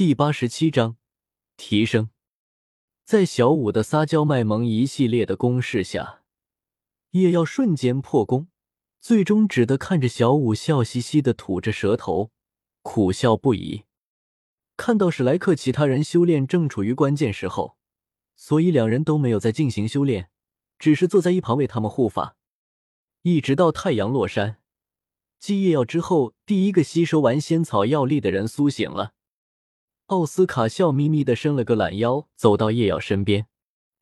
第八十七章提升。在小五的撒娇卖萌一系列的攻势下，叶耀瞬间破功，最终只得看着小五笑嘻嘻的吐着舌头，苦笑不已。看到史莱克其他人修炼正处于关键时候，所以两人都没有再进行修炼，只是坐在一旁为他们护法，一直到太阳落山。继夜药之后，第一个吸收完仙草药力的人苏醒了。奥斯卡笑眯眯的伸了个懒腰，走到叶耀身边，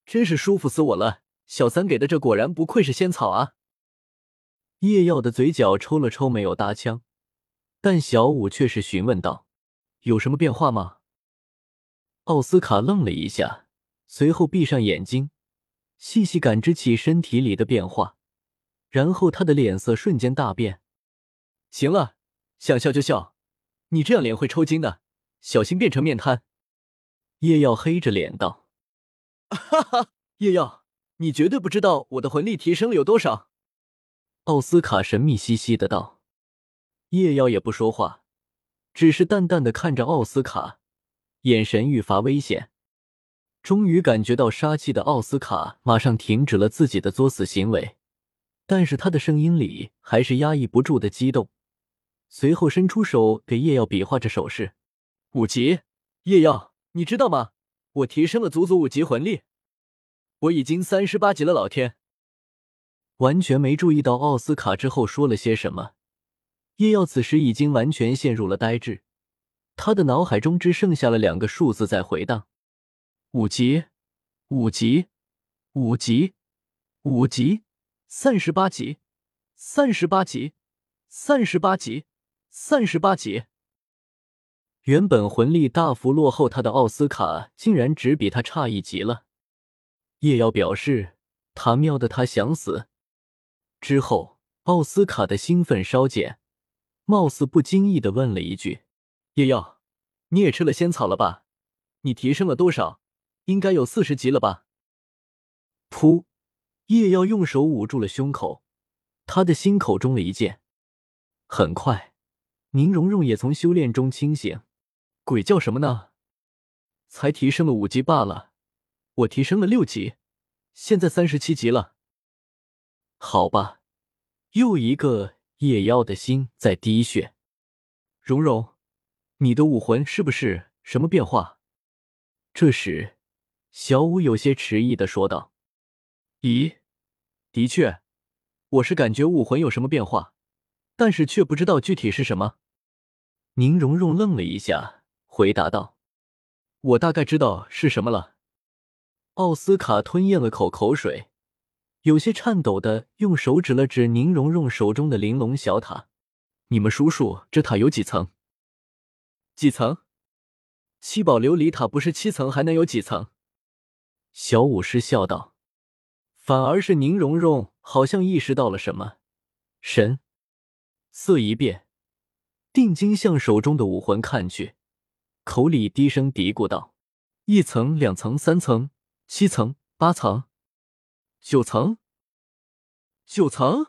真是舒服死我了。小三给的这果然不愧是仙草啊！叶耀的嘴角抽了抽，没有搭腔，但小五却是询问道：“有什么变化吗？”奥斯卡愣了一下，随后闭上眼睛，细细感知起身体里的变化，然后他的脸色瞬间大变。行了，想笑就笑，你这样脸会抽筋的，小心变成面瘫。叶耀黑着脸道：“哈哈，叶耀，你绝对不知道我的魂力提升了有多少。”奥斯卡神秘兮兮的道。叶耀也不说话，只是淡淡的看着奥斯卡，眼神愈发危险。终于感觉到杀气的奥斯卡马上停止了自己的作死行为，但是他的声音里还是压抑不住的激动。随后伸出手给叶耀比划着手势，五级，叶耀，你知道吗？我提升了足足五级魂力，我已经三十八级了。老天，完全没注意到奥斯卡之后说了些什么。叶耀此时已经完全陷入了呆滞，他的脑海中只剩下了两个数字在回荡：五级，五级，五级，五级，三十八级，三十八级，三十八级。三十八级，原本魂力大幅落后他的奥斯卡，竟然只比他差一级了。叶耀表示，他喵的，他想死。之后，奥斯卡的兴奋稍减，貌似不经意的问了一句：“叶耀，你也吃了仙草了吧？你提升了多少？应该有四十级了吧？”噗！叶耀用手捂住了胸口，他的心口中了一剑。很快。宁荣荣也从修炼中清醒，鬼叫什么呢？才提升了五级罢了，我提升了六级，现在三十七级了。好吧，又一个夜妖的心在滴血。蓉蓉，你的武魂是不是什么变化？这时，小五有些迟疑的说道：“咦，的确，我是感觉武魂有什么变化。”但是却不知道具体是什么。宁荣荣愣了一下，回答道：“我大概知道是什么了。”奥斯卡吞咽了口口水，有些颤抖的用手指了指宁荣荣手中的玲珑小塔：“你们数数，这塔有几层？几层？七宝琉璃塔不是七层，还能有几层？”小舞失笑道。反而是宁荣荣好像意识到了什么，神。色一变，定睛向手中的武魂看去，口里低声嘀咕道：“一层、两层、三层、七层、八层、九层、九层。”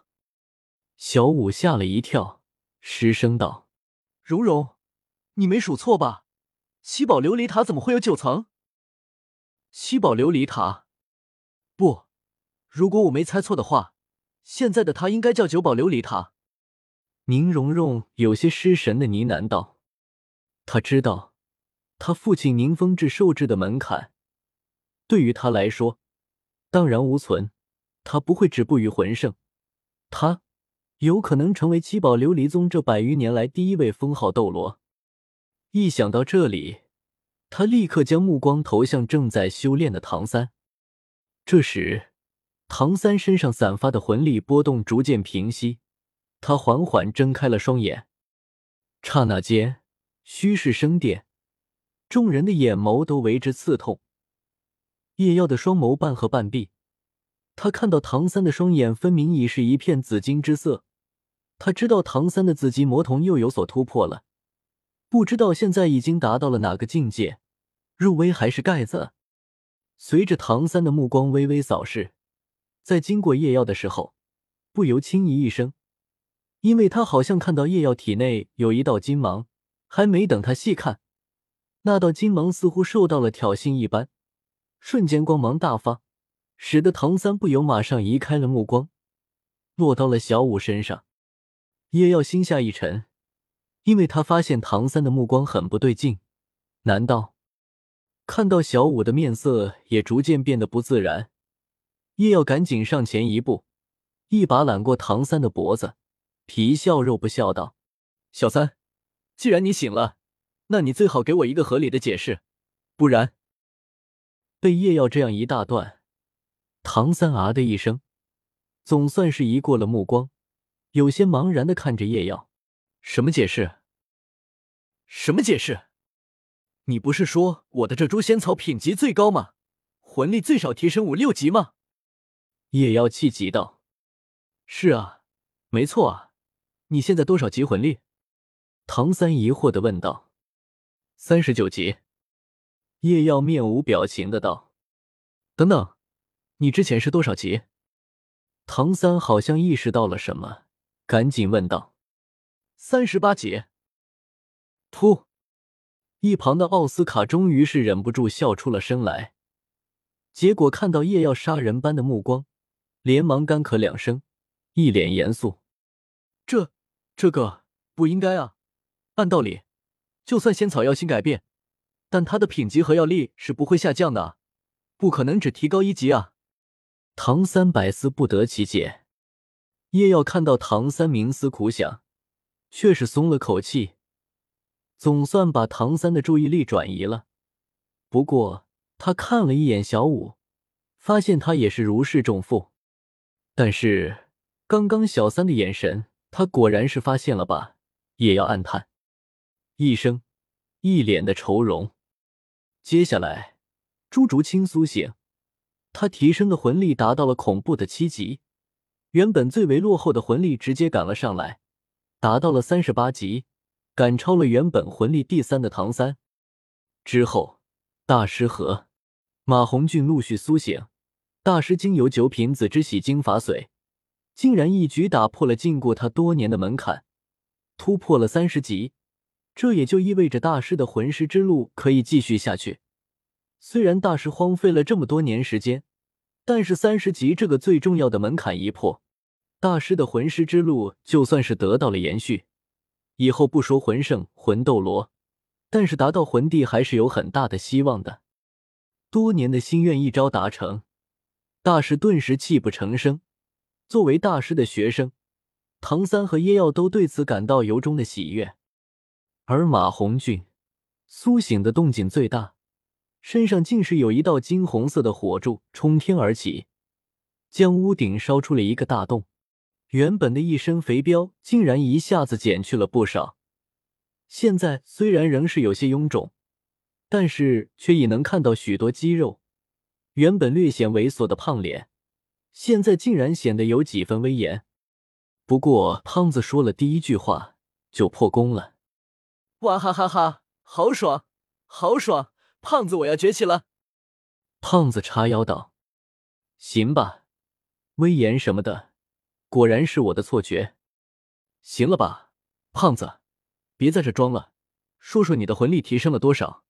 小五吓了一跳，失声道：“蓉蓉，你没数错吧？七宝琉璃塔怎么会有九层？七宝琉璃塔？不，如果我没猜错的话，现在的它应该叫九宝琉璃塔。”宁荣荣有些失神的呢喃道：“他知道，他父亲宁风致受制的门槛，对于他来说，荡然无存。他不会止步于魂圣，他有可能成为七宝琉璃宗这百余年来第一位封号斗罗。一想到这里，他立刻将目光投向正在修炼的唐三。这时，唐三身上散发的魂力波动逐渐平息。”他缓缓睁开了双眼，刹那间，虚实生电，众人的眼眸都为之刺痛。叶耀的双眸半合半闭，他看到唐三的双眼分明已是一片紫金之色。他知道唐三的紫极魔瞳又有所突破了，不知道现在已经达到了哪个境界，入微还是盖子？随着唐三的目光微微扫视，在经过叶耀的时候，不由轻咦一声。因为他好像看到叶耀体内有一道金芒，还没等他细看，那道金芒似乎受到了挑衅一般，瞬间光芒大发，使得唐三不由马上移开了目光，落到了小五身上。叶耀心下一沉，因为他发现唐三的目光很不对劲。难道看到小五的面色也逐渐变得不自然？叶耀赶紧上前一步，一把揽过唐三的脖子，皮笑肉不笑道：“小三，既然你醒了，那你最好给我一个合理的解释，不然……”被叶耀这样一大段，唐三啊的一声，总算是移过了目光。有些茫然的看着叶耀，什么解释？什么解释？你不是说我的这株仙草品级最高吗？魂力最少提升五六级吗？叶耀气急道：“是啊，没错啊，你现在多少级魂力？”唐三疑惑的问道。“三十九级。”叶耀面无表情的道。“等等，你之前是多少级？”唐三好像意识到了什么。赶紧问道：“三十八级。”噗！一旁的奥斯卡终于是忍不住笑出了声来。结果看到叶耀杀人般的目光，连忙干咳两声，一脸严肃：“这、这个不应该啊！按道理，就算仙草药性改变，但它的品级和药力是不会下降的，不可能只提高一级啊！”唐三百思不得其解。叶耀看到唐三冥思苦想，却是松了口气，总算把唐三的注意力转移了。不过他看了一眼小五，发现他也是如释重负。但是刚刚小三的眼神，他果然是发现了吧？叶耀暗叹一声，一脸的愁容。接下来，朱竹清苏醒，他提升的魂力达到了恐怖的七级。原本最为落后的魂力直接赶了上来，达到了三十八级，赶超了原本魂力第三的唐三。之后，大师和马红俊陆续苏醒，大师经由九品紫之洗精法髓，竟然一举打破了禁锢他多年的门槛，突破了三十级。这也就意味着大师的魂师之路可以继续下去。虽然大师荒废了这么多年时间。但是三十级这个最重要的门槛一破，大师的魂师之路就算是得到了延续。以后不说魂圣、魂斗罗，但是达到魂帝还是有很大的希望的。多年的心愿一朝达成，大师顿时泣不成声。作为大师的学生，唐三和叶耀都对此感到由衷的喜悦。而马红俊苏醒的动静最大。身上竟是有一道金红色的火柱冲天而起，将屋顶烧出了一个大洞。原本的一身肥膘竟然一下子减去了不少，现在虽然仍是有些臃肿，但是却已能看到许多肌肉。原本略显猥琐的胖脸，现在竟然显得有几分威严。不过，胖子说了第一句话就破功了。哇哈哈哈，好爽，好爽！胖子，我要崛起了！胖子叉腰道：“行吧，威严什么的，果然是我的错觉。行了吧，胖子，别在这装了，说说你的魂力提升了多少？”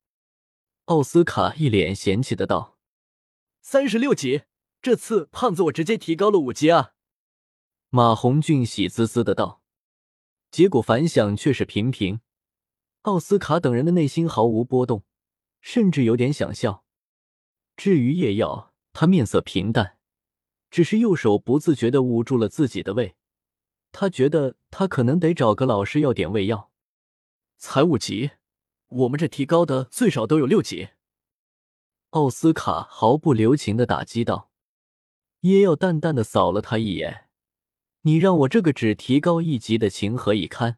奥斯卡一脸嫌弃的道：“三十六级，这次胖子我直接提高了五级啊！”马红俊喜滋滋的道。结果反响却是平平，奥斯卡等人的内心毫无波动。甚至有点想笑。至于叶耀，他面色平淡，只是右手不自觉的捂住了自己的胃。他觉得他可能得找个老师要点胃药。才五级，我们这提高的最少都有六级。奥斯卡毫不留情的打击道。叶耀淡淡的扫了他一眼：“你让我这个只提高一级的情何以堪？”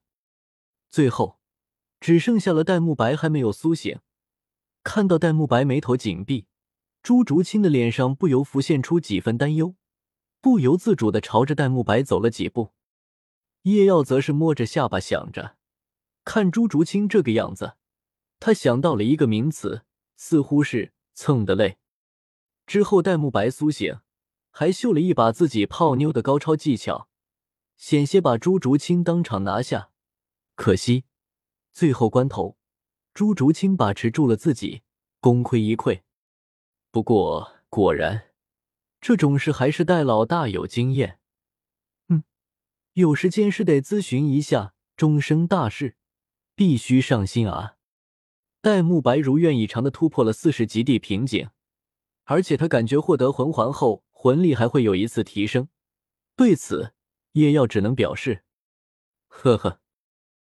最后，只剩下了戴沐白还没有苏醒。看到戴沐白眉头紧闭，朱竹清的脸上不由浮现出几分担忧，不由自主的朝着戴沐白走了几步。叶耀则是摸着下巴想着，看朱竹清这个样子，他想到了一个名词，似乎是蹭的泪。之后戴沐白苏醒，还秀了一把自己泡妞的高超技巧，险些把朱竹清当场拿下。可惜最后关头。朱竹清把持住了自己，功亏一篑。不过果然，这种事还是戴老大有经验。嗯，有时间是得咨询一下，终生大事必须上心啊。戴沐白如愿以偿的突破了四十级地瓶颈，而且他感觉获得魂环后，魂力还会有一次提升。对此，叶耀只能表示：“呵呵。”